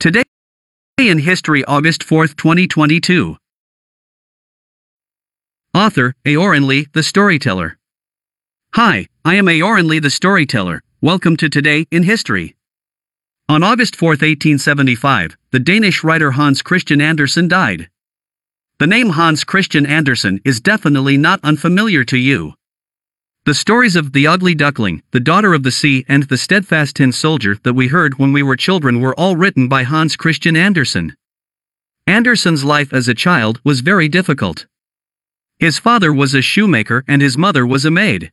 Today in History, August 4, 2022. Author, Aoran Lee, the Storyteller. Hi, I am Aoran Lee, the Storyteller. Welcome to Today in History. On August 4, 1875, the Danish writer Hans Christian Andersen died. The name Hans Christian Andersen is definitely not unfamiliar to you. The stories of the ugly duckling, the daughter of the sea, and the steadfast tin soldier that we heard when we were children were all written by Hans Christian Andersen. Andersen's life as a child was very difficult. His father was a shoemaker and his mother was a maid.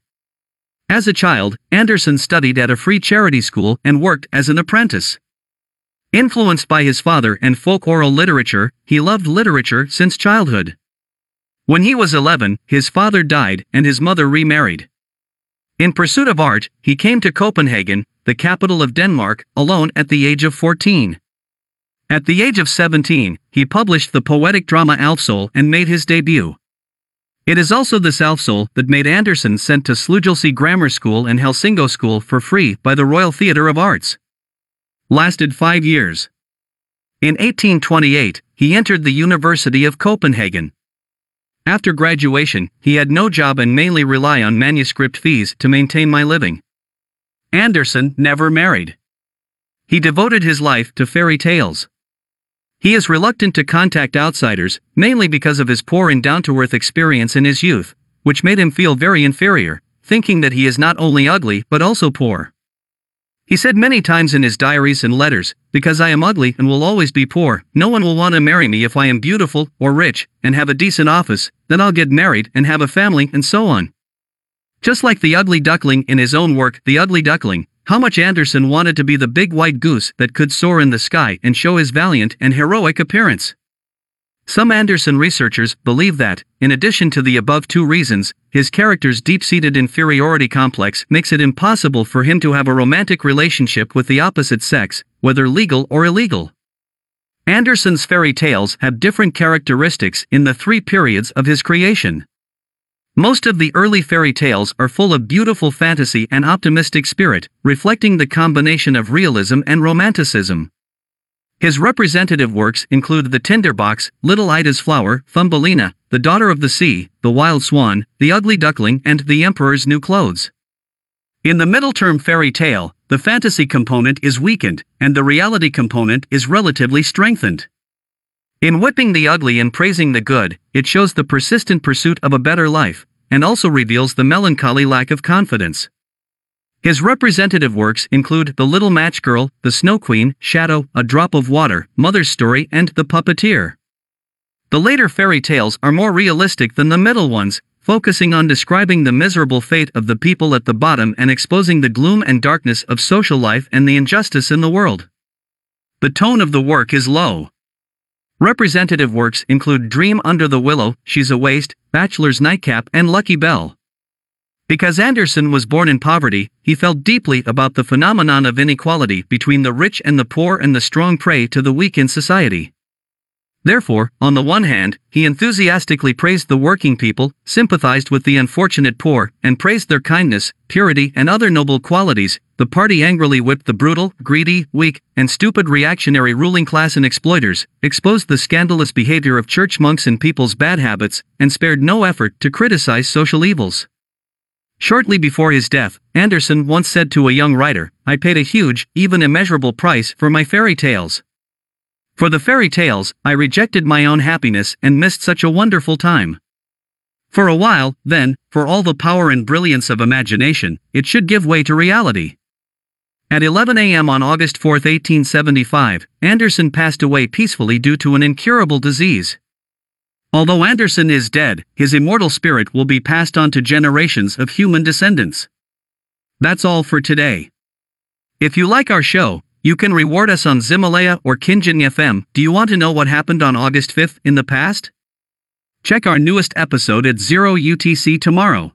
As a child, Andersen studied at a free charity school and worked as an apprentice. Influenced by his father and folk oral literature, he loved literature since childhood. When he was 11, his father died and his mother remarried. In pursuit of art, he came to Copenhagen, the capital of Denmark, alone at the age of 14. At the age of 17, he published the poetic drama Alfsol and made his debut. It is also this Alfsol that made Andersen sent to Slagelse Grammar School and Helsingo School for free by the Royal Theatre of Arts. Lasted five years. In 1828, he entered the University of Copenhagen. After graduation, he had no job and mainly rely on manuscript fees to maintain my living. Andersen never married. He devoted his life to fairy tales. He is reluctant to contact outsiders, mainly because of his poor and down to earth experience in his youth, which made him feel very inferior, thinking that he is not only ugly but also poor. He said many times in his diaries and letters, Because I am ugly and will always be poor, no one will want to marry me if I am beautiful, or rich, and have a decent office, then I'll get married and have a family, and so on. Just like the ugly duckling in his own work, The Ugly Duckling, how much Andersen wanted to be the big white goose that could soar in the sky and show his valiant and heroic appearance. Some Andersen researchers believe that, in addition to the above two reasons, his character's deep seated inferiority complex makes it impossible for him to have a romantic relationship with the opposite sex, whether legal or illegal. Andersen's fairy tales have different characteristics in the three periods of his creation. Most of the early fairy tales are full of beautiful fantasy and optimistic spirit, reflecting the combination of realism and romanticism. His representative works include The Tinderbox, Little Ida's Flower, Thumbelina, The Daughter of the Sea, The Wild Swan, The Ugly Duckling, and The Emperor's New Clothes. In the middle term fairy tale, the fantasy component is weakened, and the reality component is relatively strengthened. In whipping the ugly and praising the good, it shows the persistent pursuit of a better life, and also reveals the melancholy lack of confidence. His representative works include The Little Match Girl, The Snow Queen, Shadow, A Drop of Water, Mother's Story, and The Puppeteer. The later fairy tales are more realistic than the middle ones, focusing on describing the miserable fate of the people at the bottom and exposing the gloom and darkness of social life and the injustice in the world. The tone of the work is low. Representative works include Dream Under the Willow, She's a Waste, Bachelor's Nightcap, and Lucky Bell. Because Andersen was born in poverty, he felt deeply about the phenomenon of inequality between the rich and the poor and the strong prey to the weak in society. Therefore, on the one hand, he enthusiastically praised the working people, sympathized with the unfortunate poor, and praised their kindness, purity, and other noble qualities. The party angrily whipped the brutal, greedy, weak, and stupid reactionary ruling class and exploiters, exposed the scandalous behavior of church monks and people's bad habits, and spared no effort to criticize social evils. Shortly before his death, Andersen once said to a young writer, I paid a huge, even immeasurable price for my fairy tales. For the fairy tales, I rejected my own happiness and missed such a wonderful time. For a while, then, for all the power and brilliance of imagination, it should give way to reality. At 11 a.m. on August 4, 1875, Andersen passed away peacefully due to an incurable disease. Although Andersen is dead, his immortal spirit will be passed on to generations of human descendants. That's all for today. If you like our show, you can reward us on Ximalaya or Kinjin FM. Do you want to know what happened on August 5th in the past? Check our newest episode at 0 UTC tomorrow.